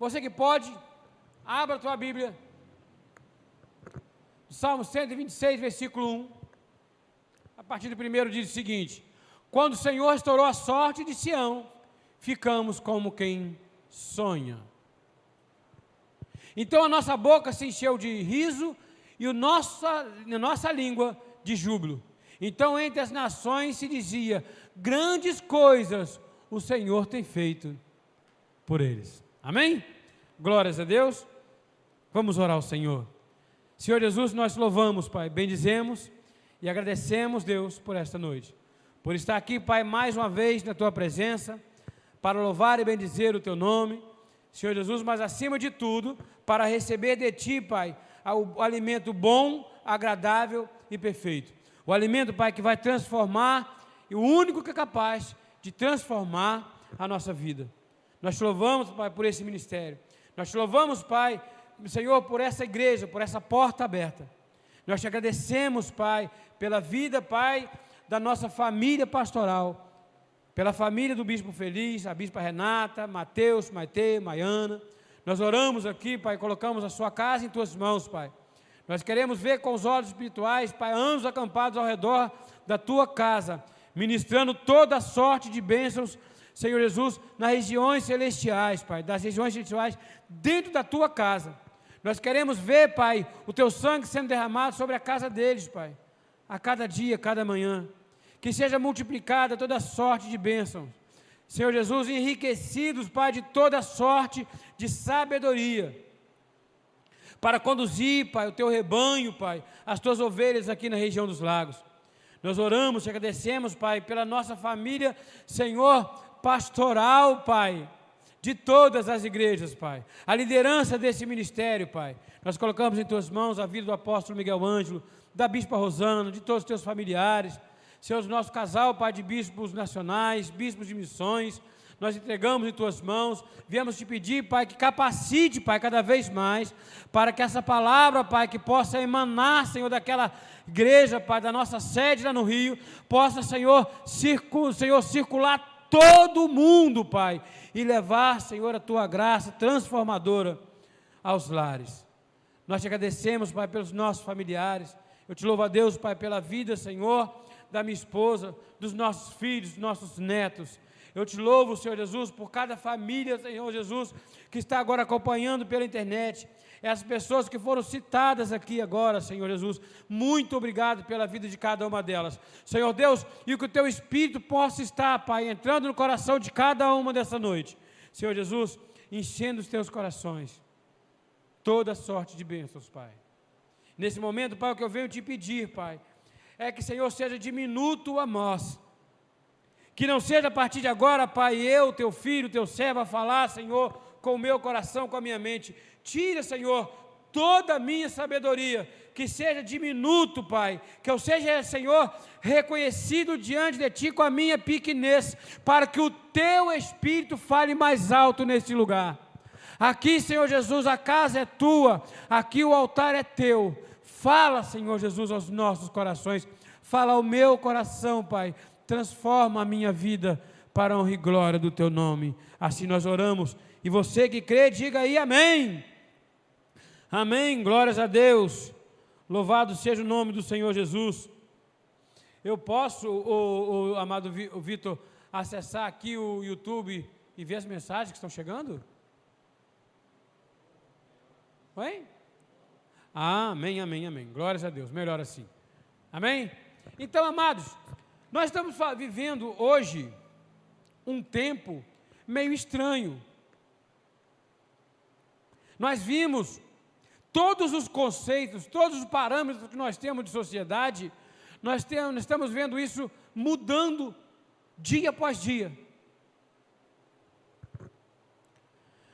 Você que pode, abra a tua Bíblia. Salmo 126, versículo 1. A partir do primeiro diz o seguinte: Quando o Senhor restaurou a sorte de Sião, ficamos como quem sonha. Então a nossa boca se encheu de riso e o nossa, a nossa língua de júbilo. Então entre as nações se dizia: grandes coisas o Senhor tem feito por eles. Amém? Glórias a Deus. Vamos orar ao Senhor. Senhor Jesus, nós louvamos, Pai, bendizemos e agradecemos, Deus, por esta noite. Por estar aqui, Pai, mais uma vez na tua presença, para louvar e bendizer o teu nome. Senhor Jesus, mas acima de tudo, para receber de ti, Pai, o alimento bom, agradável e perfeito. O alimento, Pai, que vai transformar, e o único que é capaz de transformar a nossa vida. Nós te louvamos, Pai, por esse ministério. Nós te louvamos, Pai, Senhor, por essa igreja, por essa porta aberta. Nós te agradecemos, Pai, pela vida, Pai, da nossa família pastoral, pela família do Bispo Feliz, a Bispa Renata, Mateus, Maite, Maiana. Nós oramos aqui, Pai, colocamos a sua casa em tuas mãos, Pai. Nós queremos ver com os olhos espirituais, Pai, anos acampados ao redor da tua casa, ministrando toda sorte de bênçãos, Senhor Jesus, nas regiões celestiais, Pai, das regiões celestiais, dentro da tua casa. Nós queremos ver, Pai, o teu sangue sendo derramado sobre a casa deles, Pai, a cada dia, a cada manhã. Que seja multiplicada toda sorte de bênçãos. Senhor Jesus, enriquecidos, Pai, de toda sorte de sabedoria, para conduzir, Pai, o teu rebanho, Pai, as tuas ovelhas aqui na região dos lagos. Nós oramos, te agradecemos, Pai, pela nossa família, Senhor, pastoral, Pai, de todas as igrejas, Pai. A liderança desse ministério, Pai. Nós colocamos em tuas mãos a vida do apóstolo Miguel Ângelo, da bispa Rosana, de todos os teus familiares. Senhor, nosso casal, Pai, de bispos nacionais, bispos de missões, nós entregamos em tuas mãos. Viemos te pedir, Pai, que capacite, Pai, cada vez mais, para que essa palavra, Pai, que possa emanar, Senhor, daquela igreja, Pai, da nossa sede lá no Rio, possa, Senhor, circu Senhor circular todo mundo, Pai, e levar, Senhor, a tua graça transformadora aos lares. Nós te agradecemos, Pai, pelos nossos familiares. Eu te louvo a Deus, Pai, pela vida, Senhor, da minha esposa, dos nossos filhos, dos nossos netos. Eu te louvo, Senhor Jesus, por cada família, Senhor Jesus, que está agora acompanhando pela internet. Essas pessoas que foram citadas aqui agora, Senhor Jesus, muito obrigado pela vida de cada uma delas. Senhor Deus, e que o teu Espírito possa estar, Pai, entrando no coração de cada uma dessa noite. Senhor Jesus, enchendo os teus corações. Toda sorte de bênçãos, Pai. Nesse momento, Pai, o que eu venho te pedir, Pai, é que, Senhor, seja diminuto a nós. Que não seja a partir de agora, Pai, eu, teu filho, teu servo, a falar, Senhor, com o meu coração, com a minha mente. Tira, Senhor, toda a minha sabedoria, que seja diminuto, Pai, que eu seja, Senhor, reconhecido diante de Ti com a minha pequenez, para que o Teu Espírito fale mais alto neste lugar. Aqui, Senhor Jesus, a casa é Tua, aqui o altar é Teu. Fala, Senhor Jesus, aos nossos corações. Fala ao meu coração, Pai. Transforma a minha vida para a honra e glória do Teu nome. Assim nós oramos. E você que crê, diga aí amém. Amém. Glórias a Deus. Louvado seja o nome do Senhor Jesus. Eu posso, o, o amado Vitor, acessar aqui o YouTube e ver as mensagens que estão chegando? Oi? Amém, amém, amém. Glórias a Deus. Melhor assim. Amém? Então, amados, nós estamos vivendo hoje um tempo meio estranho. Nós vimos todos os conceitos, todos os parâmetros que nós temos de sociedade, nós, temos, nós estamos vendo isso mudando dia após dia.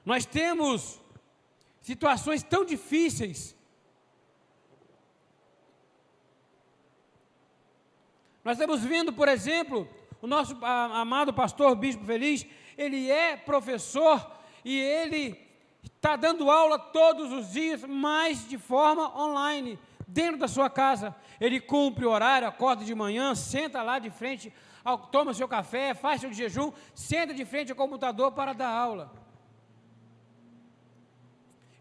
Nós temos situações tão difíceis Nós estamos vendo, por exemplo, o nosso amado pastor Bispo Feliz, ele é professor e ele está dando aula todos os dias, mas de forma online, dentro da sua casa. Ele cumpre o horário, acorda de manhã, senta lá de frente, toma seu café, faz seu jejum, senta de frente ao computador para dar aula.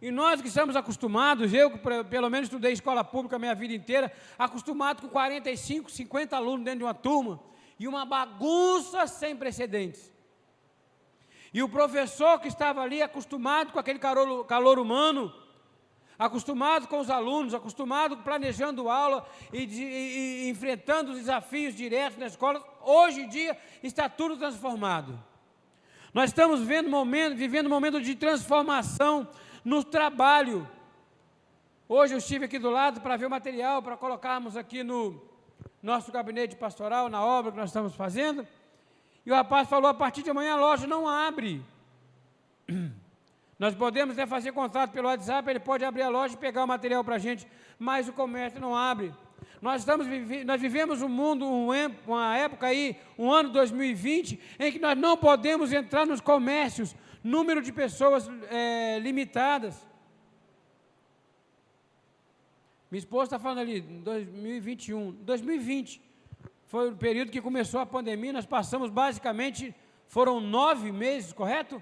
E nós que estamos acostumados, eu que pelo menos estudei escola pública a minha vida inteira, acostumado com 45, 50 alunos dentro de uma turma, e uma bagunça sem precedentes. E o professor que estava ali, acostumado com aquele calor, calor humano, acostumado com os alunos, acostumado planejando aula e, de, e, enfrentando os desafios diretos na escola, hoje em dia está tudo transformado. Nós estamos vivendo momento, vivendo um momento de transformação no trabalho. Hoje eu estive aqui do lado para ver o material, para colocarmos aqui no nosso gabinete pastoral, na obra que nós estamos fazendo. E o rapaz falou: a partir de amanhã a loja não abre. Nós podemos até fazer contato pelo WhatsApp, ele pode abrir a loja e pegar o material para a gente, mas o comércio não abre. Nós, estamos, nós vivemos um mundo, uma época aí, um ano 2020, em que nós não podemos entrar nos comércios, número de pessoas é, limitadas. Minha esposa está falando ali, 2021, 2020, foi o período que começou a pandemia, nós passamos basicamente, foram nove meses, correto?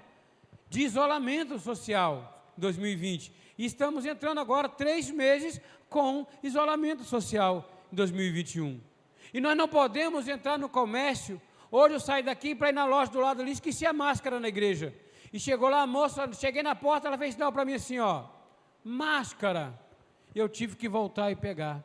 de isolamento social 2020. E estamos entrando agora três meses com isolamento social em 2021. E nós não podemos entrar no comércio. Hoje eu saí daqui para ir na loja do lado ali, esqueci a máscara na igreja. E chegou lá a moça, cheguei na porta, ela fez sinal para mim assim, ó, máscara. Eu tive que voltar e pegar.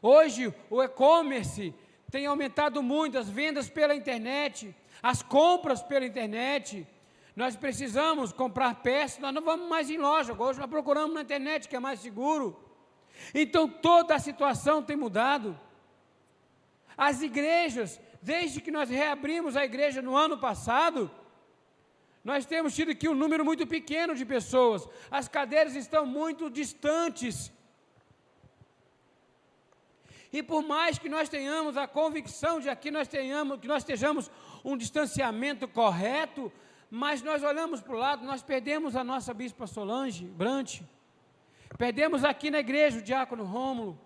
Hoje o e-commerce tem aumentado muito, as vendas pela internet, as compras pela internet, nós precisamos comprar peças, nós não vamos mais em loja, hoje nós procuramos na internet, que é mais seguro. Então toda a situação tem mudado. As igrejas, desde que nós reabrimos a igreja no ano passado, nós temos tido aqui um número muito pequeno de pessoas, as cadeiras estão muito distantes. E por mais que nós tenhamos a convicção de que nós tenhamos, que nós estejamos um distanciamento correto, mas nós olhamos para o lado, nós perdemos a nossa bispa Solange Brant, perdemos aqui na igreja o diácono Rômulo,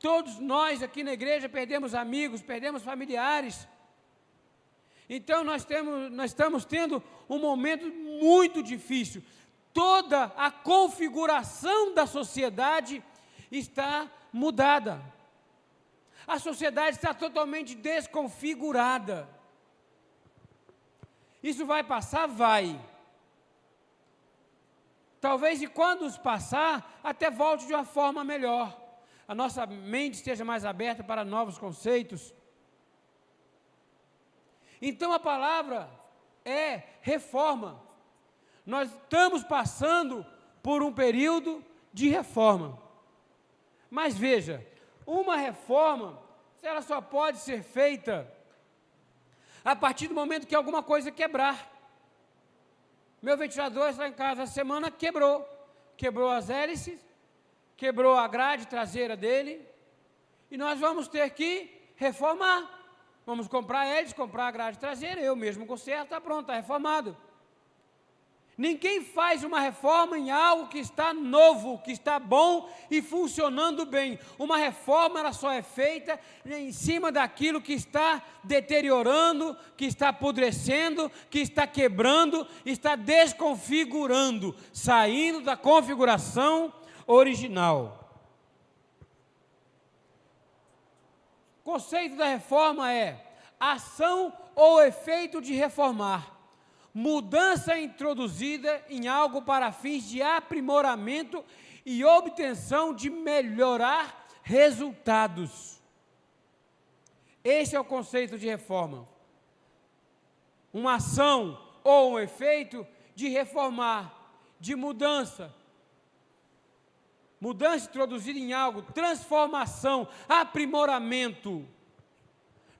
todos nós aqui na igreja perdemos amigos, perdemos familiares. Então nós, temos, nós estamos tendo um momento muito difícil. Toda a configuração da sociedade está mudada. A sociedade está totalmente desconfigurada. Isso vai passar? Vai. Talvez e quando os passar, até volte de uma forma melhor. A nossa mente esteja mais aberta para novos conceitos. Então a palavra é reforma. Nós estamos passando por um período de reforma. Mas veja, uma reforma, ela só pode ser feita a partir do momento que alguma coisa quebrar. Meu ventilador lá em casa essa semana quebrou. Quebrou as hélices, quebrou a grade traseira dele, e nós vamos ter que reformar. Vamos comprar hélice, comprar a grade traseira, eu mesmo conserto, está pronto, está reformado. Ninguém faz uma reforma em algo que está novo, que está bom e funcionando bem. Uma reforma ela só é feita em cima daquilo que está deteriorando, que está apodrecendo, que está quebrando, está desconfigurando, saindo da configuração original. O conceito da reforma é ação ou efeito de reformar mudança introduzida em algo para fins de aprimoramento e obtenção de melhorar resultados. Esse é o conceito de reforma. Uma ação ou um efeito de reformar, de mudança. Mudança introduzida em algo, transformação, aprimoramento.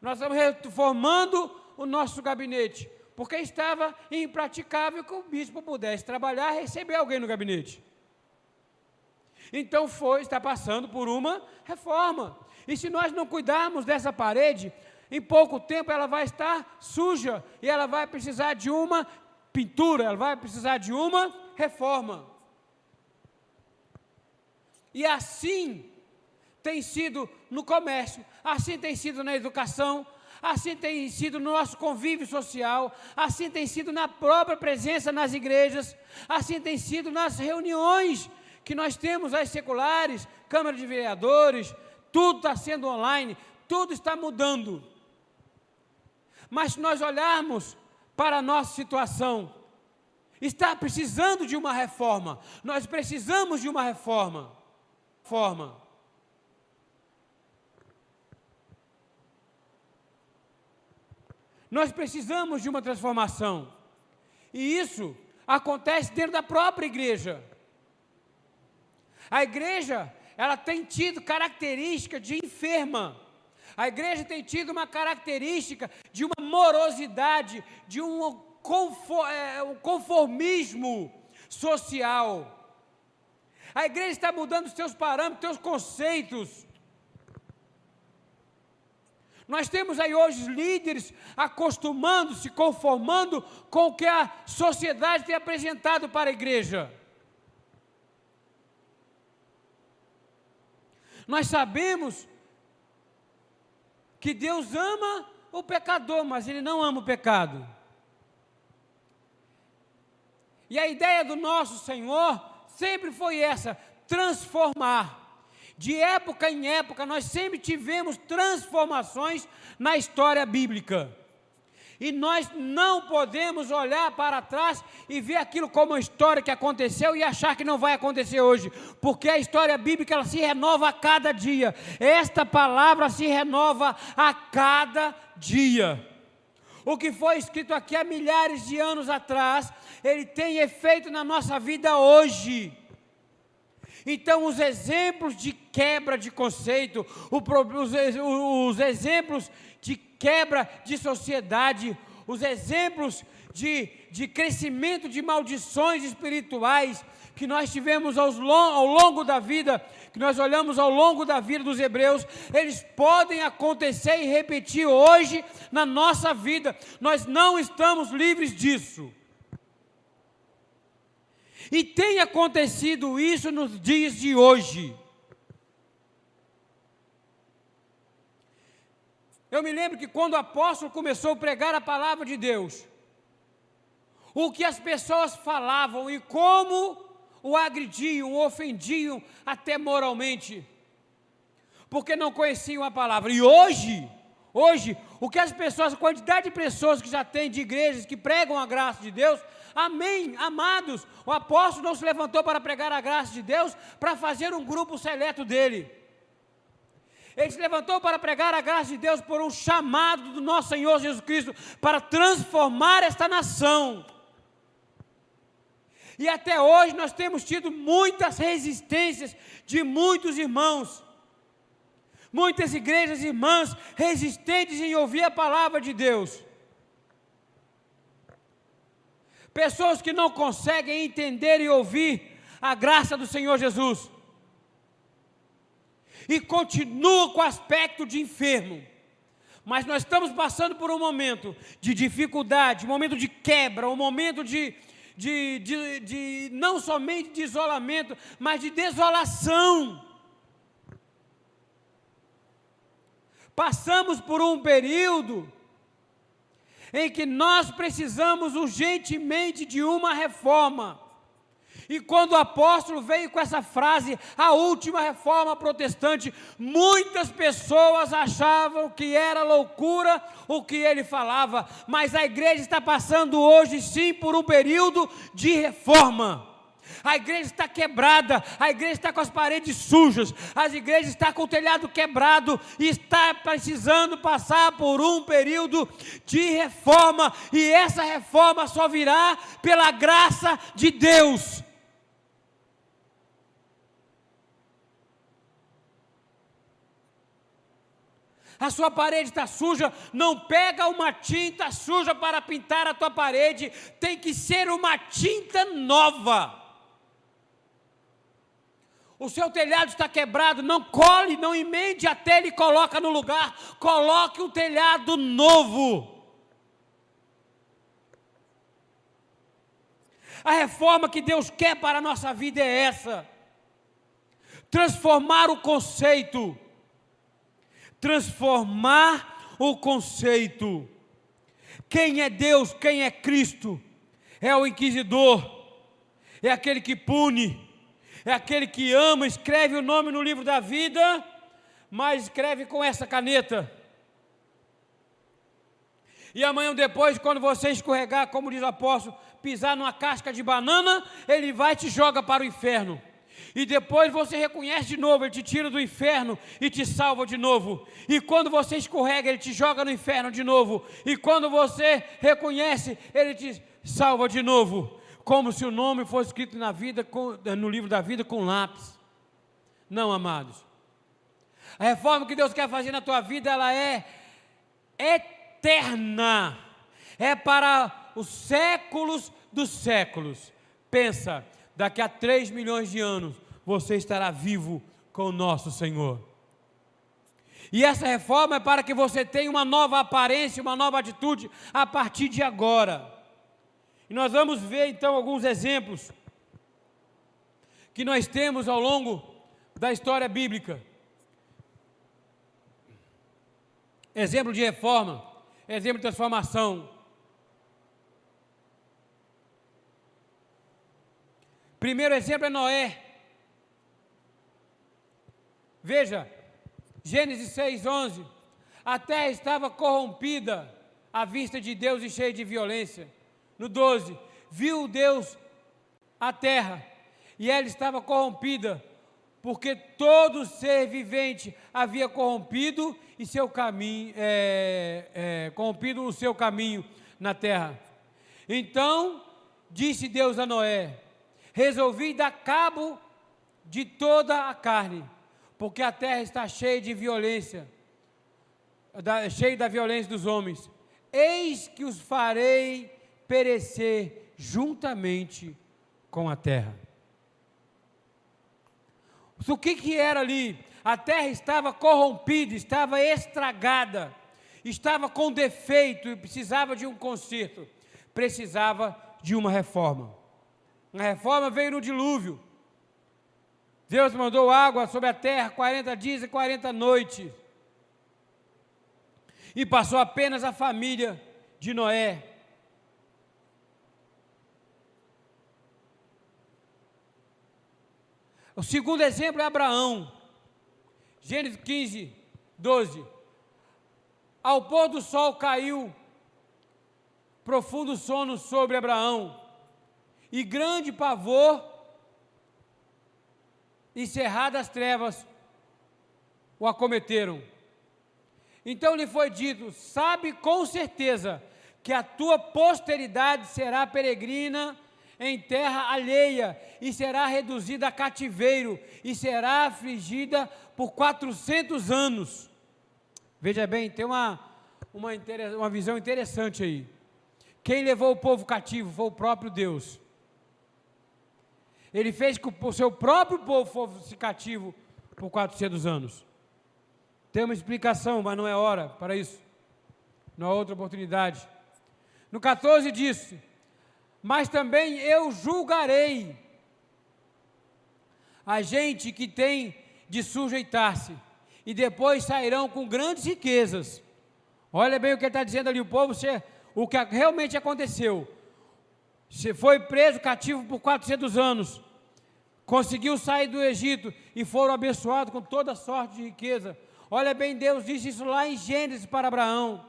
Nós estamos reformando o nosso gabinete porque estava impraticável que o bispo pudesse trabalhar receber alguém no gabinete. Então foi, está passando por uma reforma. E se nós não cuidarmos dessa parede, em pouco tempo ela vai estar suja e ela vai precisar de uma pintura, ela vai precisar de uma reforma. E assim tem sido no comércio, assim tem sido na educação, assim tem sido no nosso convívio social, assim tem sido na própria presença nas igrejas, assim tem sido nas reuniões que nós temos, as seculares, Câmara de Vereadores, tudo está sendo online, tudo está mudando. Mas se nós olharmos para a nossa situação, está precisando de uma reforma. Nós precisamos de uma reforma. Forma. Nós precisamos de uma transformação. E isso acontece dentro da própria igreja. A igreja, ela tem tido característica de enferma. A igreja tem tido uma característica de uma morosidade, de um é, conformismo social. A igreja está mudando os seus parâmetros, seus conceitos. Nós temos aí hoje líderes acostumando-se, conformando com o que a sociedade tem apresentado para a igreja. Nós sabemos que Deus ama o pecador, mas Ele não ama o pecado. E a ideia do nosso Senhor sempre foi essa: transformar. De época em época, nós sempre tivemos transformações na história bíblica. E nós não podemos olhar para trás e ver aquilo como uma história que aconteceu e achar que não vai acontecer hoje, porque a história bíblica ela se renova a cada dia. Esta palavra se renova a cada dia. O que foi escrito aqui há milhares de anos atrás, ele tem efeito na nossa vida hoje. Então, os exemplos de quebra de conceito, os, os exemplos de quebra de sociedade, os exemplos de, de crescimento de maldições espirituais que nós tivemos ao longo da vida, que nós olhamos ao longo da vida dos hebreus, eles podem acontecer e repetir hoje na nossa vida. Nós não estamos livres disso. E tem acontecido isso nos dias de hoje. Eu me lembro que quando o apóstolo começou a pregar a palavra de Deus, o que as pessoas falavam e como o agrediam, o ofendiam até moralmente, porque não conheciam a palavra. E hoje, hoje, o que as pessoas, a quantidade de pessoas que já tem de igrejas que pregam a graça de Deus, amém, amados, o apóstolo não se levantou para pregar a graça de Deus para fazer um grupo seleto dele. Ele se levantou para pregar a graça de Deus por um chamado do nosso Senhor Jesus Cristo para transformar esta nação. E até hoje nós temos tido muitas resistências de muitos irmãos. Muitas igrejas irmãs resistentes em ouvir a palavra de Deus. Pessoas que não conseguem entender e ouvir a graça do Senhor Jesus e continua com o aspecto de enfermo. Mas nós estamos passando por um momento de dificuldade, um momento de quebra, um momento de, de, de, de não somente de isolamento, mas de desolação. Passamos por um período em que nós precisamos urgentemente de uma reforma. E quando o apóstolo veio com essa frase, a última reforma protestante, muitas pessoas achavam que era loucura o que ele falava, mas a igreja está passando hoje sim por um período de reforma. A igreja está quebrada, a igreja está com as paredes sujas, a igreja está com o telhado quebrado e está precisando passar por um período de reforma, e essa reforma só virá pela graça de Deus. A sua parede está suja, não pega uma tinta suja para pintar a tua parede, tem que ser uma tinta nova. O seu telhado está quebrado, não cole, não emende a telha e coloca no lugar, coloque um telhado novo. A reforma que Deus quer para a nossa vida é essa: transformar o conceito transformar o conceito. Quem é Deus, quem é Cristo? É o inquisidor, é aquele que pune, é aquele que ama, escreve o nome no livro da vida, mas escreve com essa caneta. E amanhã depois, quando você escorregar, como diz o apóstolo, pisar numa casca de banana, ele vai e te joga para o inferno. E depois você reconhece de novo, ele te tira do inferno e te salva de novo. E quando você escorrega, ele te joga no inferno de novo. E quando você reconhece, ele te salva de novo. Como se o nome fosse escrito na vida, no livro da vida com lápis. Não, amados. A reforma que Deus quer fazer na tua vida, ela é eterna. É para os séculos dos séculos. Pensa, daqui a 3 milhões de anos, você estará vivo com o nosso Senhor. E essa reforma é para que você tenha uma nova aparência, uma nova atitude a partir de agora. E nós vamos ver então alguns exemplos que nós temos ao longo da história bíblica. Exemplo de reforma, exemplo de transformação. Primeiro exemplo é Noé. Veja, Gênesis 6, 11. A terra estava corrompida à vista de Deus e cheia de violência. No 12, viu Deus a terra e ela estava corrompida, porque todo ser vivente havia corrompido e seu caminho, é, é, corrompido o seu caminho na terra. Então disse Deus a Noé: resolvi dar cabo de toda a carne, porque a terra está cheia de violência, da, cheia da violência dos homens. Eis que os farei perecer juntamente com a terra. O que, que era ali? A terra estava corrompida, estava estragada, estava com defeito e precisava de um conserto, precisava de uma reforma. A reforma veio no dilúvio. Deus mandou água sobre a terra 40 dias e 40 noites. E passou apenas a família de Noé. O segundo exemplo é Abraão. Gênesis 15, 12. Ao pôr do sol caiu profundo sono sobre Abraão e grande pavor e cerradas trevas o acometeram. Então lhe foi dito: Sabe com certeza que a tua posteridade será peregrina em terra alheia e será reduzida a cativeiro e será afligida por 400 anos. Veja bem, tem uma, uma, uma visão interessante aí. Quem levou o povo cativo foi o próprio Deus. Ele fez que o seu próprio povo fosse cativo por 400 anos. Tem uma explicação, mas não é hora para isso. Não há outra oportunidade. No 14 disse: Mas também eu julgarei a gente que tem de sujeitar-se, e depois sairão com grandes riquezas. Olha bem o que ele está dizendo ali, o povo, o que realmente aconteceu. Se foi preso cativo por 400 anos, conseguiu sair do Egito e foram abençoados com toda sorte de riqueza. Olha bem, Deus disse isso lá em Gênesis para Abraão.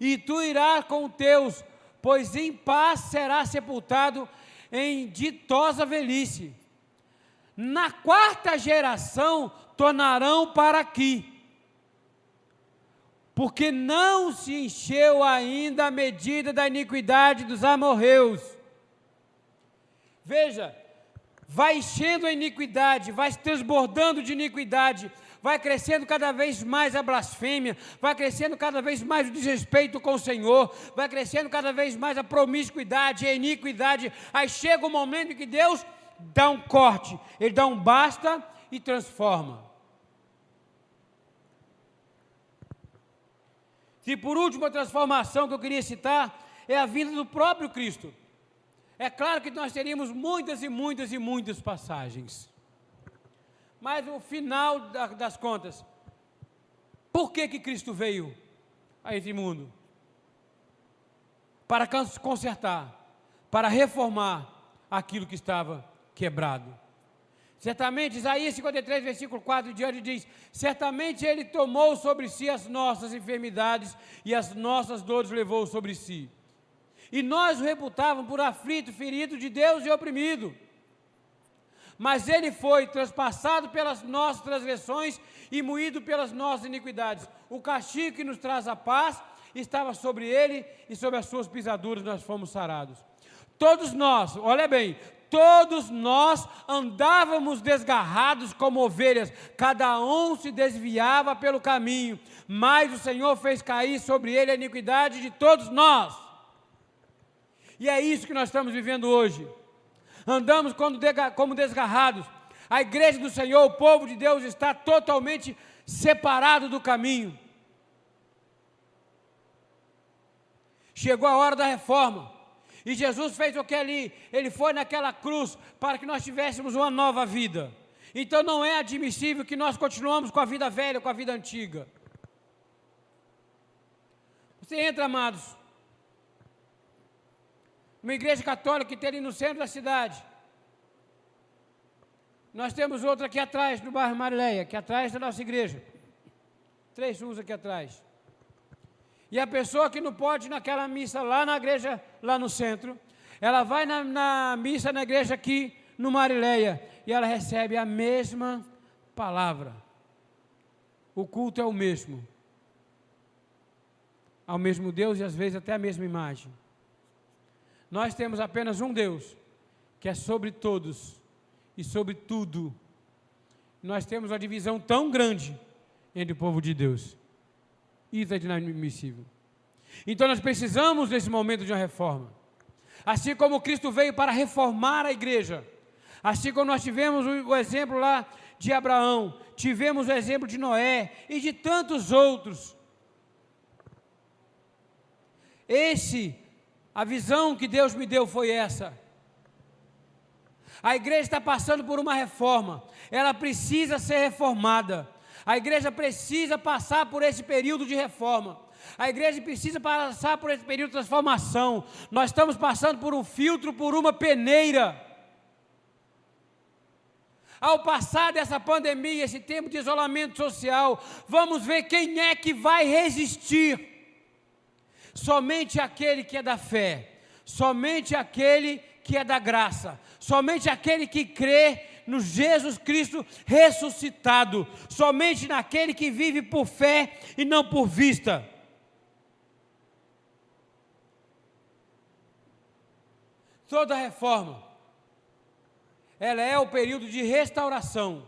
E tu irás com teus, pois em paz será sepultado em ditosa velhice. Na quarta geração tornarão para aqui, porque não se encheu ainda a medida da iniquidade dos amorreus Veja, vai enchendo a iniquidade, vai se transbordando de iniquidade, vai crescendo cada vez mais a blasfêmia, vai crescendo cada vez mais o desrespeito com o Senhor, vai crescendo cada vez mais a promiscuidade, a iniquidade. Aí chega o momento em que Deus dá um corte, Ele dá um basta e transforma. E por último, a transformação que eu queria citar é a vinda do próprio Cristo. É claro que nós teríamos muitas e muitas e muitas passagens. Mas o final das contas, por que que Cristo veio? a esse mundo para consertar, para reformar aquilo que estava quebrado. Certamente, Isaías 53, versículo 4 em diante diz: Certamente Ele tomou sobre si as nossas enfermidades e as nossas dores levou sobre si. E nós o reputávamos por aflito, ferido de Deus e oprimido. Mas Ele foi transpassado pelas nossas transgressões e moído pelas nossas iniquidades. O castigo que nos traz a paz estava sobre Ele e sobre as suas pisaduras nós fomos sarados. Todos nós, olha bem, todos nós andávamos desgarrados como ovelhas, cada um se desviava pelo caminho, mas o Senhor fez cair sobre ele a iniquidade de todos nós. E é isso que nós estamos vivendo hoje. Andamos como desgarrados. A igreja do Senhor, o povo de Deus, está totalmente separado do caminho. Chegou a hora da reforma. E Jesus fez o que ali? Ele foi naquela cruz para que nós tivéssemos uma nova vida. Então não é admissível que nós continuamos com a vida velha, com a vida antiga. Você entra, amados, uma igreja católica que tem ali no centro da cidade. Nós temos outra aqui atrás, no bairro Marileia, aqui atrás da nossa igreja. Três ruas aqui atrás. E a pessoa que não pode ir naquela missa lá na igreja, lá no centro, ela vai na, na missa na igreja aqui no Marileia e ela recebe a mesma palavra. O culto é o mesmo. Ao mesmo Deus e às vezes até a mesma imagem. Nós temos apenas um Deus, que é sobre todos e sobre tudo. Nós temos uma divisão tão grande entre o povo de Deus. Isso é inadmissível. Então nós precisamos nesse momento de uma reforma. Assim como Cristo veio para reformar a igreja, assim como nós tivemos o exemplo lá de Abraão, tivemos o exemplo de Noé e de tantos outros. Esse, a visão que Deus me deu foi essa. A igreja está passando por uma reforma, ela precisa ser reformada. A igreja precisa passar por esse período de reforma. A igreja precisa passar por esse período de transformação. Nós estamos passando por um filtro, por uma peneira. Ao passar dessa pandemia, esse tempo de isolamento social, vamos ver quem é que vai resistir. Somente aquele que é da fé, somente aquele que é da graça, somente aquele que crê no Jesus Cristo ressuscitado, somente naquele que vive por fé e não por vista. Toda reforma, ela é o período de restauração.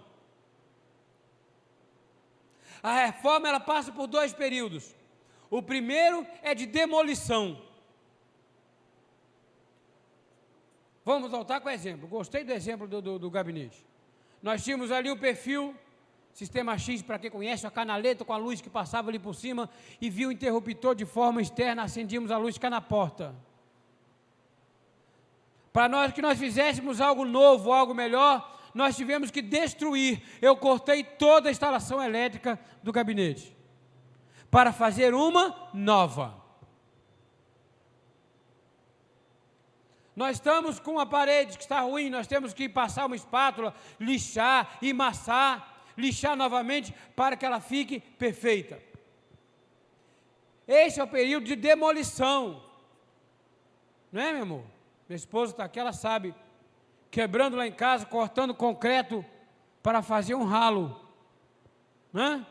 A reforma ela passa por dois períodos. O primeiro é de demolição. Vamos voltar com o exemplo. Gostei do exemplo do, do, do gabinete. Nós tínhamos ali o perfil, sistema X, para quem conhece, a canaleta com a luz que passava ali por cima e viu o interruptor de forma externa, acendíamos a luz que na porta. Para nós que nós fizéssemos algo novo, algo melhor, nós tivemos que destruir. Eu cortei toda a instalação elétrica do gabinete para fazer uma nova. Nós estamos com uma parede que está ruim, nós temos que passar uma espátula, lixar, emassar, lixar novamente para que ela fique perfeita. Esse é o período de demolição. Não é, meu amor? Minha esposa está aqui, ela sabe. Quebrando lá em casa, cortando concreto para fazer um ralo. Não é?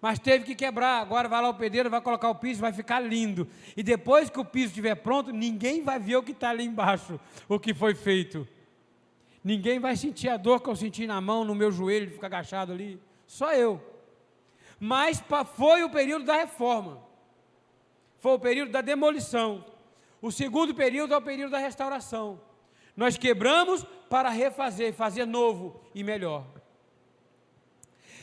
Mas teve que quebrar. Agora vai lá o pedreiro, vai colocar o piso, vai ficar lindo. E depois que o piso estiver pronto, ninguém vai ver o que está ali embaixo, o que foi feito. Ninguém vai sentir a dor que eu senti na mão, no meu joelho, de ficar agachado ali. Só eu. Mas foi o período da reforma. Foi o período da demolição. O segundo período é o período da restauração. Nós quebramos para refazer, fazer novo e melhor.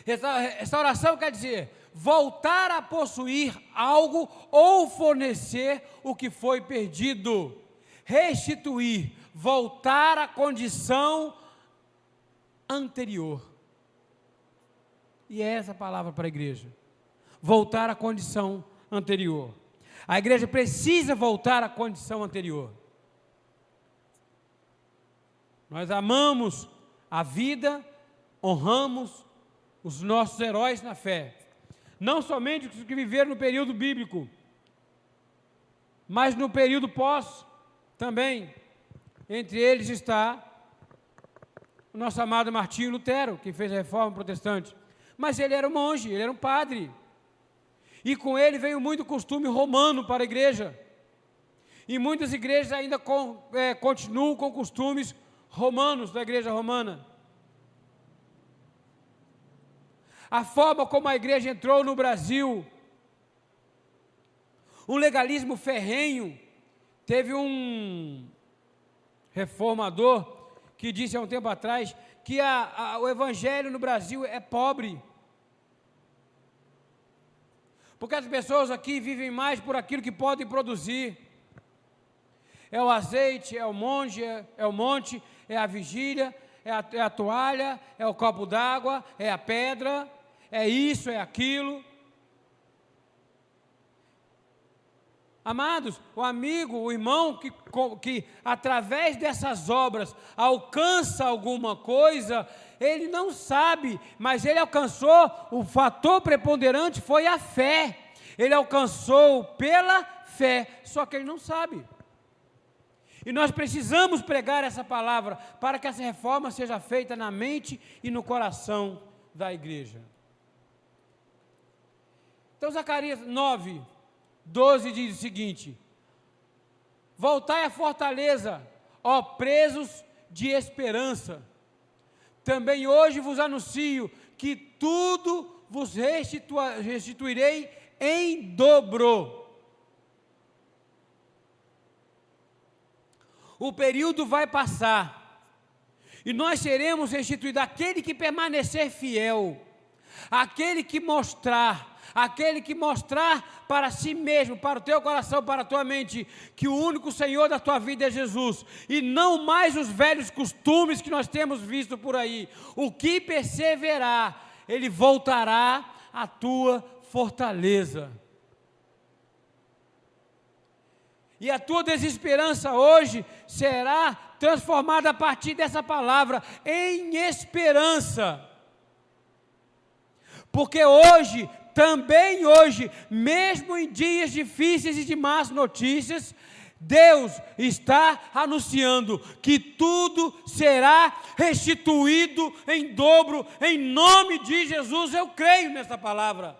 Restauração quer dizer voltar a possuir algo ou fornecer o que foi perdido. Restituir, voltar à condição anterior. E é essa a palavra para a igreja. Voltar à condição anterior. A igreja precisa voltar à condição anterior. Nós amamos a vida, honramos os nossos heróis na fé. Não somente os que viveram no período bíblico, mas no período pós também. Entre eles está o nosso amado Martinho Lutero, que fez a reforma protestante. Mas ele era um monge, ele era um padre. E com ele veio muito costume romano para a igreja. E muitas igrejas ainda com, é, continuam com costumes romanos da igreja romana. A forma como a igreja entrou no Brasil, um legalismo ferrenho, teve um reformador que disse há um tempo atrás que a, a, o evangelho no Brasil é pobre. Porque as pessoas aqui vivem mais por aquilo que podem produzir. É o azeite, é o monge, é, é o monte, é a vigília, é a, é a toalha, é o copo d'água, é a pedra, é isso, é aquilo. Amados, o amigo, o irmão que, que através dessas obras alcança alguma coisa, ele não sabe, mas ele alcançou, o fator preponderante foi a fé. Ele alcançou pela fé, só que ele não sabe. E nós precisamos pregar essa palavra para que essa reforma seja feita na mente e no coração da igreja. Então, Zacarias 9, 12 diz o seguinte: Voltai à fortaleza, ó presos de esperança também hoje vos anuncio que tudo vos restituirei em dobro. O período vai passar e nós seremos restituídos. Aquele que permanecer fiel, aquele que mostrar aquele que mostrar para si mesmo, para o teu coração, para a tua mente, que o único Senhor da tua vida é Jesus, e não mais os velhos costumes que nós temos visto por aí. O que perseverar, ele voltará à tua fortaleza. E a tua desesperança hoje será transformada a partir dessa palavra em esperança. Porque hoje também hoje, mesmo em dias difíceis e de más notícias, Deus está anunciando que tudo será restituído em dobro, em nome de Jesus. Eu creio nessa palavra.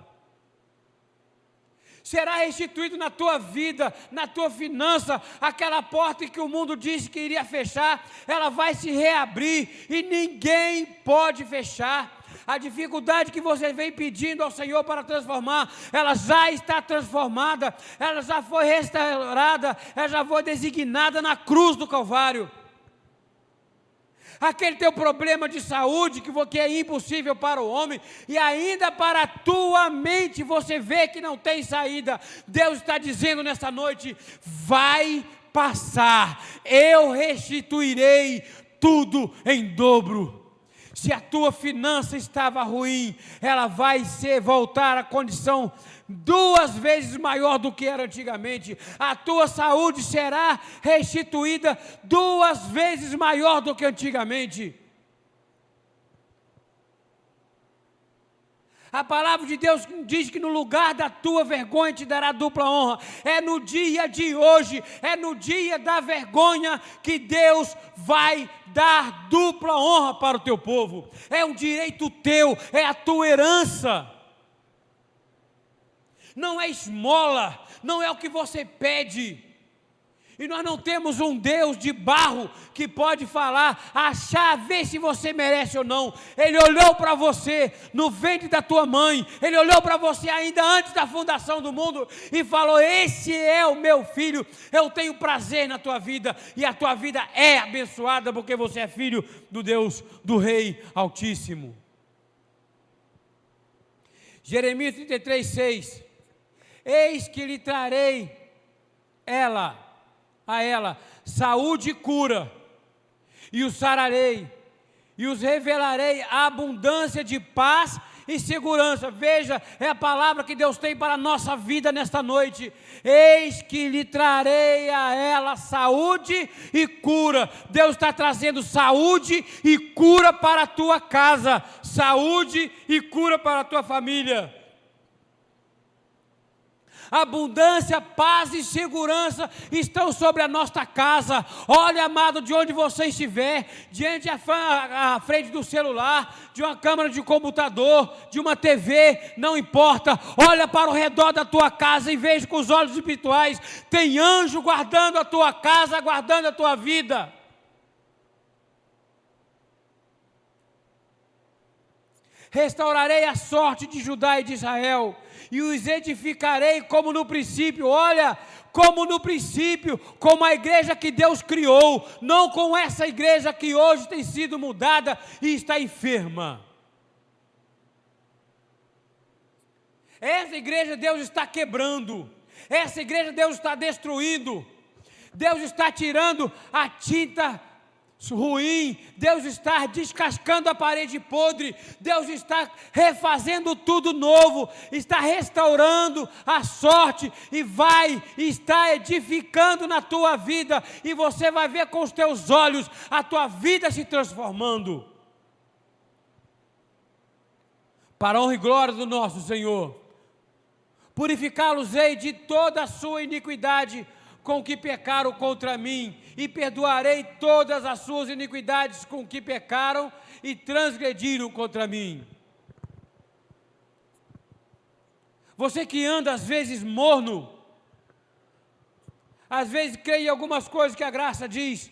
Será restituído na tua vida, na tua finança, aquela porta que o mundo disse que iria fechar, ela vai se reabrir e ninguém pode fechar a dificuldade que você vem pedindo ao Senhor para transformar, ela já está transformada, ela já foi restaurada, ela já foi designada na cruz do Calvário. Aquele teu problema de saúde que é impossível para o homem e ainda para a tua mente você vê que não tem saída. Deus está dizendo nessa noite: vai passar, eu restituirei tudo em dobro. Se a tua finança estava ruim, ela vai ser voltar à condição duas vezes maior do que era antigamente. A tua saúde será restituída duas vezes maior do que antigamente. A palavra de Deus diz que no lugar da tua vergonha te dará dupla honra. É no dia de hoje, é no dia da vergonha que Deus vai dar dupla honra para o teu povo. É um direito teu, é a tua herança. Não é esmola, não é o que você pede. E nós não temos um Deus de barro que pode falar, achar, ver se você merece ou não. Ele olhou para você no ventre da tua mãe, ele olhou para você ainda antes da fundação do mundo e falou: Esse é o meu filho, eu tenho prazer na tua vida, e a tua vida é abençoada porque você é filho do Deus, do Rei Altíssimo. Jeremias 33, 6: Eis que lhe trarei ela a ela saúde e cura, e os sararei, e os revelarei a abundância de paz e segurança. Veja, é a palavra que Deus tem para a nossa vida nesta noite. Eis que lhe trarei a ela saúde e cura. Deus está trazendo saúde e cura para a tua casa, saúde e cura para a tua família abundância, paz e segurança estão sobre a nossa casa. Olha, amado, de onde você estiver, diante à frente do celular, de uma câmera de computador, de uma TV, não importa. Olha para o redor da tua casa e veja com os olhos espirituais: tem anjo guardando a tua casa, guardando a tua vida. Restaurarei a sorte de Judá e de Israel e os edificarei como no princípio. Olha, como no princípio, como a igreja que Deus criou, não com essa igreja que hoje tem sido mudada e está enferma. Essa igreja Deus está quebrando, essa igreja Deus está destruindo, Deus está tirando a tinta ruim, Deus está descascando a parede podre, Deus está refazendo tudo novo, está restaurando a sorte e vai estar edificando na tua vida, e você vai ver com os teus olhos a tua vida se transformando. Para a honra e glória do nosso Senhor, purificá-los-ei de toda a sua iniquidade com que pecaram contra mim, e perdoarei todas as suas iniquidades com que pecaram e transgrediram contra mim. Você que anda às vezes morno, às vezes crê em algumas coisas que a graça diz,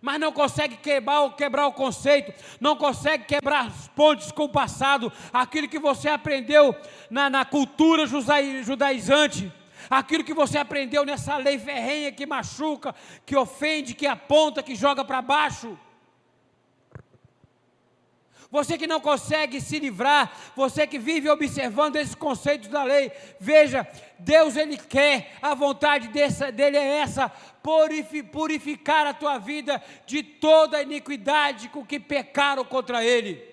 mas não consegue quebrar, quebrar o conceito, não consegue quebrar as pontes com o passado, aquilo que você aprendeu na, na cultura judaizante aquilo que você aprendeu nessa lei ferrenha que machuca, que ofende, que aponta, que joga para baixo. Você que não consegue se livrar, você que vive observando esses conceitos da lei, veja, Deus ele quer, a vontade dessa, dele é essa, purificar a tua vida de toda a iniquidade com que pecaram contra ele.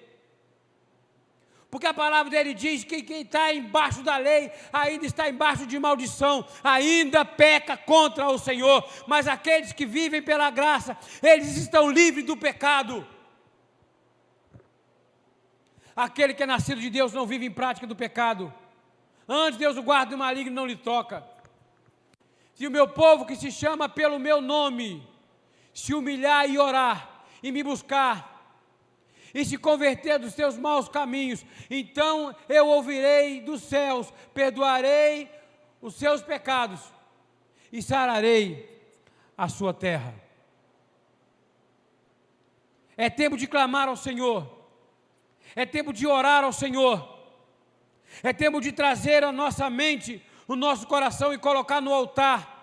Porque a palavra dele diz que quem está embaixo da lei ainda está embaixo de maldição, ainda peca contra o Senhor. Mas aqueles que vivem pela graça, eles estão livres do pecado. Aquele que é nascido de Deus não vive em prática do pecado. Antes Deus o guarda do maligno não lhe toca. Se o meu povo que se chama pelo meu nome se humilhar e orar e me buscar, e se converter dos seus maus caminhos, então eu ouvirei dos céus, perdoarei os seus pecados e sararei a sua terra. É tempo de clamar ao Senhor, é tempo de orar ao Senhor, é tempo de trazer a nossa mente, o nosso coração e colocar no altar.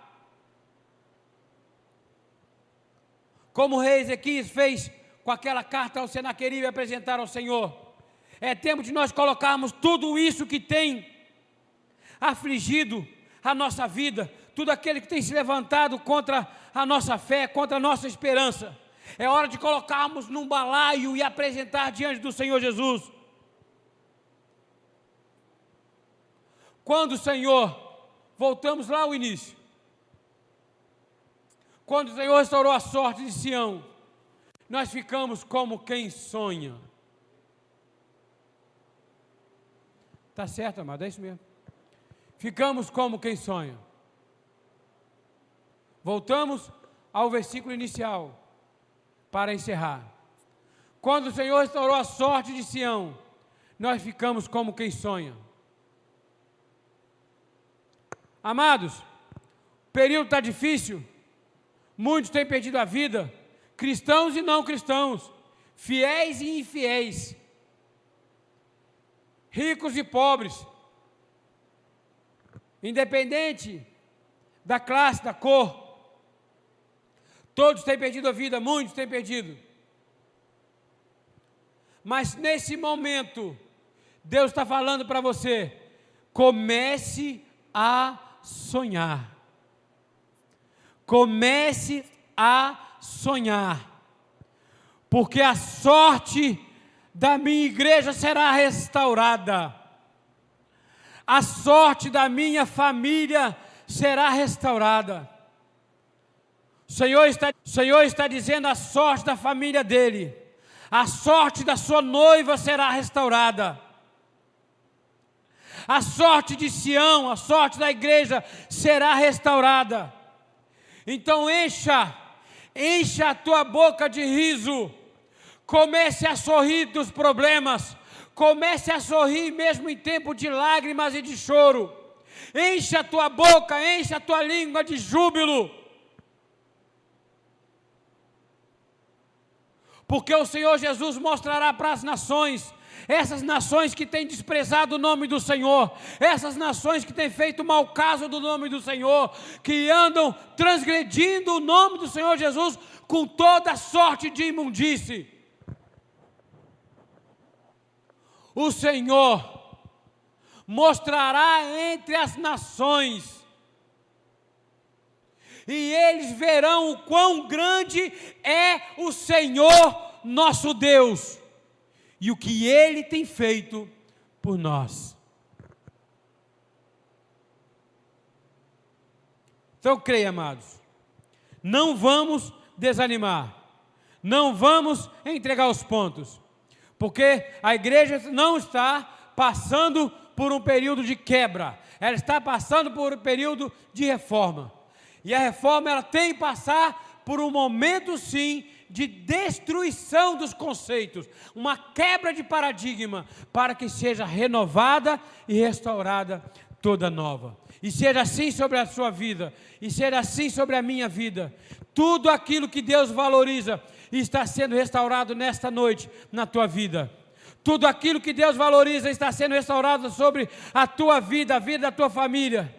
Como o rei Ezequias fez com aquela carta ao Senaqueribe apresentar ao Senhor. É tempo de nós colocarmos tudo isso que tem afligido a nossa vida, tudo aquele que tem se levantado contra a nossa fé, contra a nossa esperança. É hora de colocarmos num balaio e apresentar diante do Senhor Jesus. Quando o Senhor, voltamos lá ao início, quando o Senhor restaurou a sorte de Sião, nós ficamos como quem sonha. Tá certo, amado, é isso mesmo. Ficamos como quem sonha. Voltamos ao versículo inicial para encerrar. Quando o Senhor restaurou a sorte de Sião, nós ficamos como quem sonha. Amados, o período está difícil, muitos têm perdido a vida cristãos e não cristãos, fiéis e infiéis, ricos e pobres, independente da classe, da cor, todos têm perdido a vida, muitos têm perdido. Mas nesse momento, Deus está falando para você: comece a sonhar. Comece a sonhar, porque a sorte da minha igreja será restaurada. A sorte da minha família será restaurada. O Senhor está, o Senhor está dizendo a sorte da família dele. A sorte da sua noiva será restaurada. A sorte de Sião, a sorte da igreja será restaurada. Então encha, encha a tua boca de riso. Comece a sorrir dos problemas. Comece a sorrir mesmo em tempo de lágrimas e de choro. Encha a tua boca, encha a tua língua de júbilo. Porque o Senhor Jesus mostrará para as nações essas nações que têm desprezado o nome do Senhor, essas nações que têm feito mau caso do nome do Senhor, que andam transgredindo o nome do Senhor Jesus com toda sorte de imundície. o Senhor mostrará entre as nações, e eles verão o quão grande é o Senhor nosso Deus e o que Ele tem feito por nós. Então, creia, amados, não vamos desanimar, não vamos entregar os pontos porque a igreja não está passando por um período de quebra, ela está passando por um período de reforma. E a reforma ela tem que passar por um momento sim de destruição dos conceitos, uma quebra de paradigma para que seja renovada e restaurada toda nova. E seja assim sobre a sua vida, e seja assim sobre a minha vida. Tudo aquilo que Deus valoriza, está sendo restaurado nesta noite na tua vida. Tudo aquilo que Deus valoriza está sendo restaurado sobre a tua vida, a vida da tua família.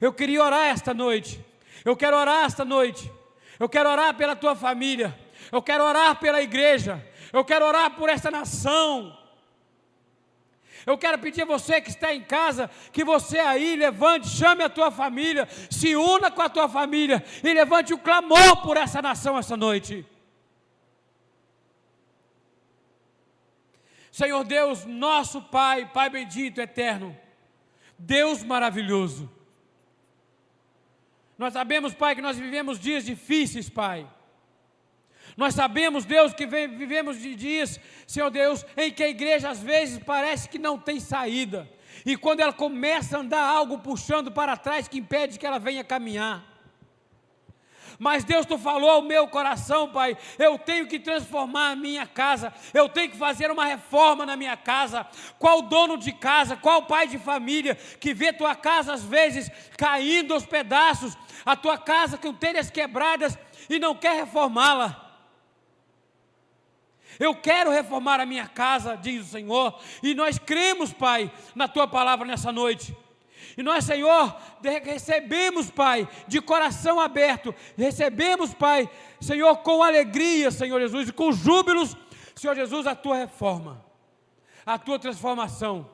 Eu queria orar esta noite. Eu quero orar esta noite. Eu quero orar pela tua família. Eu quero orar pela igreja. Eu quero orar por esta nação. Eu quero pedir a você que está em casa, que você aí levante, chame a tua família, se una com a tua família e levante o clamor por essa nação essa noite. Senhor Deus, nosso Pai, Pai bendito, eterno, Deus maravilhoso. Nós sabemos, Pai, que nós vivemos dias difíceis, Pai. Nós sabemos, Deus, que vivemos de dias, Senhor Deus, em que a igreja às vezes parece que não tem saída. E quando ela começa a andar algo puxando para trás que impede que ela venha caminhar. Mas Deus, tu falou ao meu coração, Pai, eu tenho que transformar a minha casa, eu tenho que fazer uma reforma na minha casa. Qual dono de casa, qual pai de família que vê tua casa às vezes caindo aos pedaços, a tua casa com telhas quebradas e não quer reformá-la? Eu quero reformar a minha casa, diz o Senhor, e nós cremos, Pai, na tua palavra nessa noite. E nós, Senhor, recebemos, Pai, de coração aberto, recebemos, Pai, Senhor, com alegria, Senhor Jesus, e com júbilos, Senhor Jesus, a tua reforma, a tua transformação.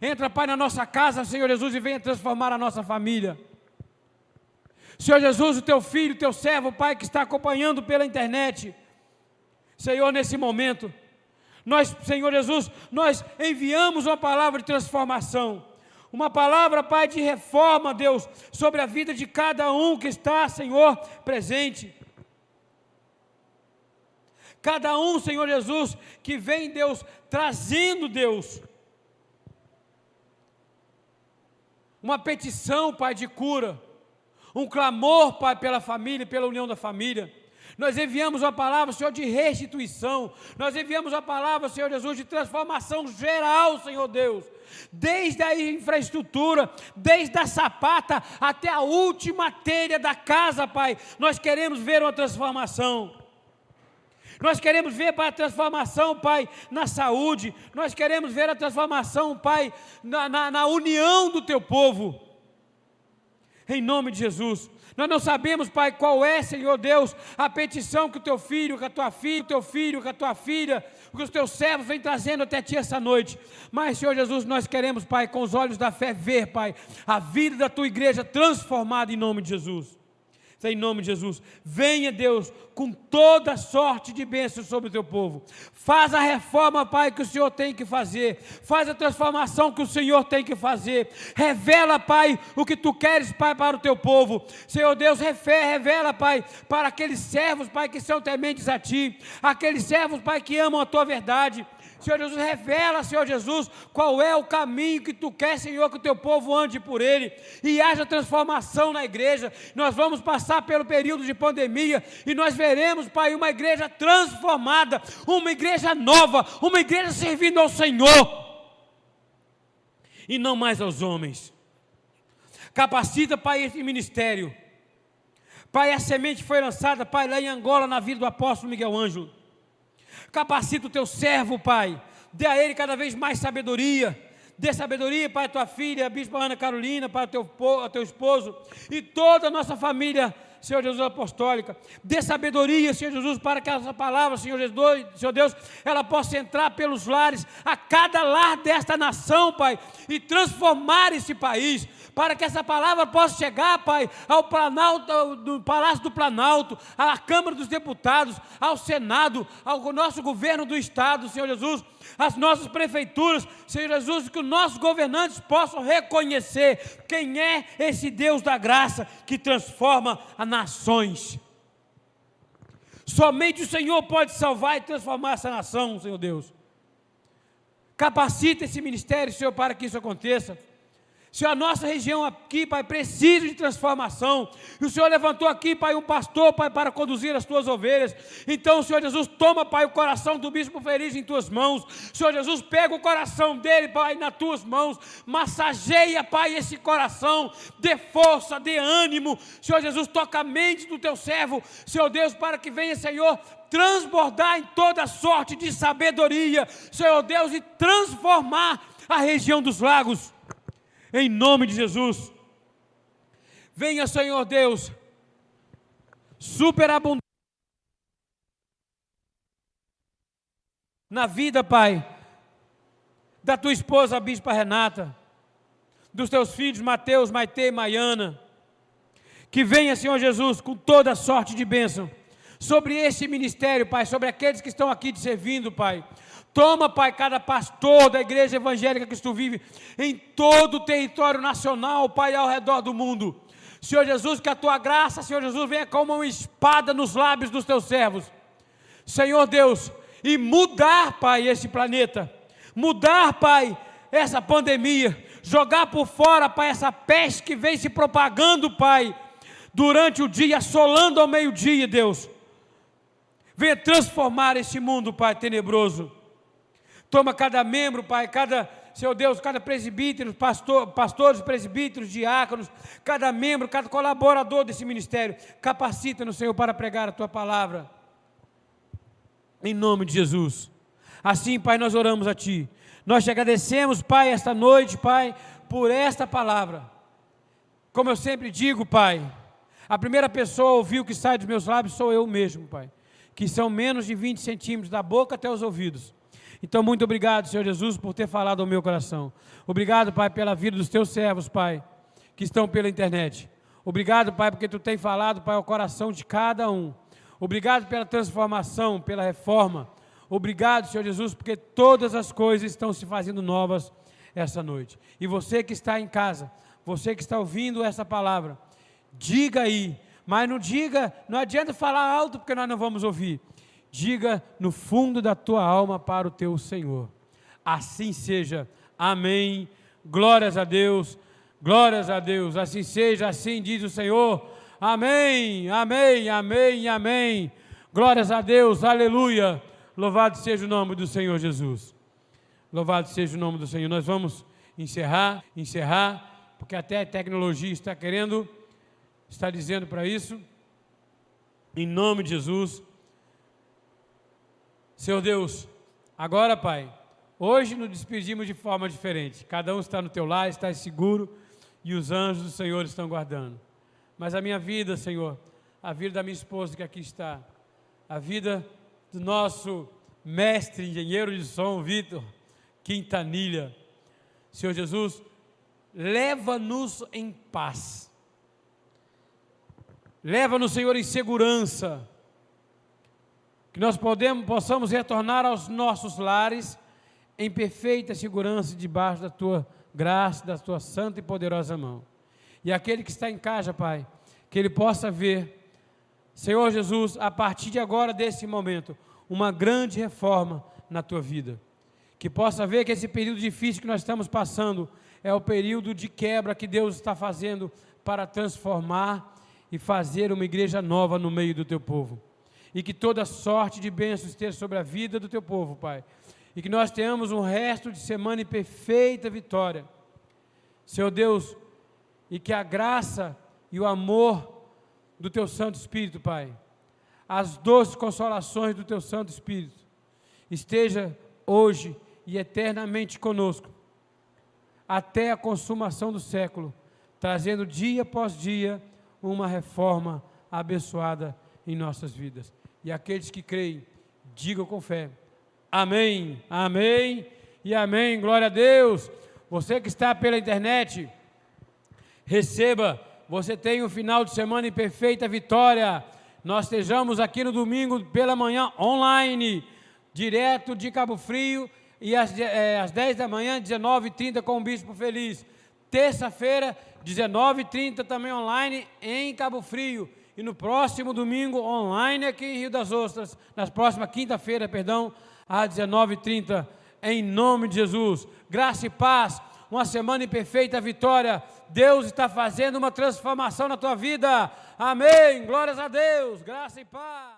Entra, Pai, na nossa casa, Senhor Jesus, e venha transformar a nossa família. Senhor Jesus, o teu filho, o teu servo, Pai, que está acompanhando pela internet, Senhor, nesse momento, nós, Senhor Jesus, nós enviamos uma palavra de transformação uma palavra, Pai, de reforma, Deus, sobre a vida de cada um que está, Senhor, presente. Cada um, Senhor Jesus, que vem, Deus, trazendo, Deus, uma petição, Pai, de cura, um clamor, Pai, pela família, pela união da família. Nós enviamos a palavra, Senhor, de restituição. Nós enviamos a palavra, Senhor Jesus, de transformação geral, Senhor Deus desde a infraestrutura, desde a sapata até a última telha da casa, Pai. Nós queremos ver uma transformação. Nós queremos ver a transformação, Pai, na saúde. Nós queremos ver a transformação, Pai, na, na, na união do teu povo. Em nome de Jesus. Nós não sabemos, Pai, qual é, Senhor Deus, a petição que o teu filho, que a tua filha, o teu filho, que a tua filha, que os teus servos vêm trazendo até ti essa noite. Mas, Senhor Jesus, nós queremos, Pai, com os olhos da fé, ver, Pai, a vida da tua igreja transformada em nome de Jesus. Em nome de Jesus. Venha, Deus, com toda sorte de bênçãos sobre o teu povo. Faz a reforma, Pai, que o Senhor tem que fazer. Faz a transformação que o Senhor tem que fazer. Revela, Pai, o que tu queres, Pai, para o teu povo. Senhor Deus, revela, Pai, para aqueles servos, Pai, que são tementes a ti. Aqueles servos, Pai, que amam a tua verdade. Senhor Jesus, revela, Senhor Jesus, qual é o caminho que tu quer, Senhor, que o teu povo ande por ele e haja transformação na igreja. Nós vamos passar pelo período de pandemia e nós veremos, Pai, uma igreja transformada, uma igreja nova, uma igreja servindo ao Senhor e não mais aos homens. Capacita, Pai, esse ministério. Pai, a semente foi lançada, Pai, lá em Angola, na vida do apóstolo Miguel Ângelo. Capacita o teu servo, Pai. Dê a ele cada vez mais sabedoria. Dê sabedoria para a tua filha, a bispa Ana Carolina, para o teu, teu esposo e toda a nossa família, Senhor Jesus apostólica. Dê sabedoria, Senhor Jesus, para que essa palavra, Senhor Jesus, Senhor Deus, ela possa entrar pelos lares, a cada lar desta nação, Pai, e transformar esse país para que essa palavra possa chegar, Pai, ao Planalto, do Palácio do Planalto, à Câmara dos Deputados, ao Senado, ao nosso governo do Estado, Senhor Jesus, às nossas prefeituras, Senhor Jesus, que os nossos governantes possam reconhecer quem é esse Deus da graça que transforma as nações. Somente o Senhor pode salvar e transformar essa nação, Senhor Deus. Capacita esse ministério, Senhor, para que isso aconteça. Se a nossa região aqui, Pai, precisa de transformação, e o Senhor levantou aqui, Pai, um pastor, Pai, para conduzir as tuas ovelhas, então, Senhor Jesus, toma, Pai, o coração do bispo feliz em tuas mãos, Senhor Jesus, pega o coração dele, Pai, nas tuas mãos, massageia, Pai, esse coração, dê força, dê ânimo, Senhor Jesus, toca a mente do teu servo, Senhor Deus, para que venha, Senhor, transbordar em toda sorte de sabedoria, Senhor Deus, e transformar a região dos lagos em nome de Jesus. Venha, Senhor Deus, superabundante na vida, Pai, da tua esposa, a Bispa Renata, dos teus filhos, Mateus, Maite e Maiana. Que venha, Senhor Jesus, com toda sorte de bênção sobre esse ministério, Pai, sobre aqueles que estão aqui te servindo, Pai. Toma, Pai, cada pastor da igreja evangélica que tu vive em todo o território nacional, Pai, ao redor do mundo. Senhor Jesus, que a tua graça, Senhor Jesus, venha como uma espada nos lábios dos teus servos. Senhor Deus, e mudar, Pai, esse planeta. Mudar, Pai, essa pandemia. Jogar por fora, Pai, essa peste que vem se propagando, Pai, durante o dia, assolando ao meio-dia, Deus. Venha transformar esse mundo, Pai, tenebroso. Toma cada membro, Pai, cada, Senhor Deus, cada presbítero, pastor, pastores, presbíteros, diáconos, cada membro, cada colaborador desse ministério, capacita-nos, Senhor, para pregar a Tua palavra. Em nome de Jesus. Assim, Pai, nós oramos a Ti. Nós te agradecemos, Pai, esta noite, Pai, por esta palavra. Como eu sempre digo, Pai, a primeira pessoa a ouvir o que sai dos meus lábios sou eu mesmo, Pai, que são menos de 20 centímetros da boca até os ouvidos. Então, muito obrigado, Senhor Jesus, por ter falado ao meu coração. Obrigado, Pai, pela vida dos teus servos, Pai, que estão pela internet. Obrigado, Pai, porque tu tem falado, Pai, ao coração de cada um. Obrigado pela transformação, pela reforma. Obrigado, Senhor Jesus, porque todas as coisas estão se fazendo novas essa noite. E você que está em casa, você que está ouvindo essa palavra, diga aí, mas não diga, não adianta falar alto porque nós não vamos ouvir diga no fundo da tua alma para o teu Senhor. Assim seja. Amém. Glórias a Deus. Glórias a Deus. Assim seja, assim diz o Senhor. Amém. Amém. Amém. Amém. Glórias a Deus. Aleluia. Louvado seja o nome do Senhor Jesus. Louvado seja o nome do Senhor. Nós vamos encerrar, encerrar, porque até a tecnologia está querendo, está dizendo para isso. Em nome de Jesus. Senhor Deus, agora, Pai, hoje nos despedimos de forma diferente. Cada um está no teu lar, está seguro e os anjos do Senhor estão guardando. Mas a minha vida, Senhor, a vida da minha esposa que aqui está, a vida do nosso mestre, engenheiro de som, Vitor Quintanilha. Senhor Jesus, leva-nos em paz. Leva-nos, Senhor, em segurança. Que nós podemos, possamos retornar aos nossos lares em perfeita segurança debaixo da tua graça, da tua santa e poderosa mão. E aquele que está em casa, Pai, que ele possa ver, Senhor Jesus, a partir de agora, desse momento, uma grande reforma na tua vida. Que possa ver que esse período difícil que nós estamos passando é o período de quebra que Deus está fazendo para transformar e fazer uma igreja nova no meio do teu povo. E que toda sorte de bênçãos esteja sobre a vida do teu povo, Pai e que nós tenhamos um resto de semana em perfeita vitória. Senhor Deus, e que a graça e o amor do Teu Santo Espírito, Pai, as doces consolações do Teu Santo Espírito, esteja hoje e eternamente conosco, até a consumação do século, trazendo dia após dia uma reforma abençoada em nossas vidas. E aqueles que creem, digam com fé. Amém, amém e amém. Glória a Deus. Você que está pela internet, receba. Você tem um final de semana em perfeita vitória. Nós estejamos aqui no domingo pela manhã online, direto de Cabo Frio, e às, é, às 10 da manhã, 19h30 com o Bispo Feliz. Terça-feira, 19h30 também online em Cabo Frio. E no próximo domingo, online aqui em Rio das Ostras, nas próximas quinta-feira, perdão, às 19h30, em nome de Jesus. Graça e paz, uma semana em perfeita vitória. Deus está fazendo uma transformação na tua vida. Amém. Glórias a Deus. Graça e paz.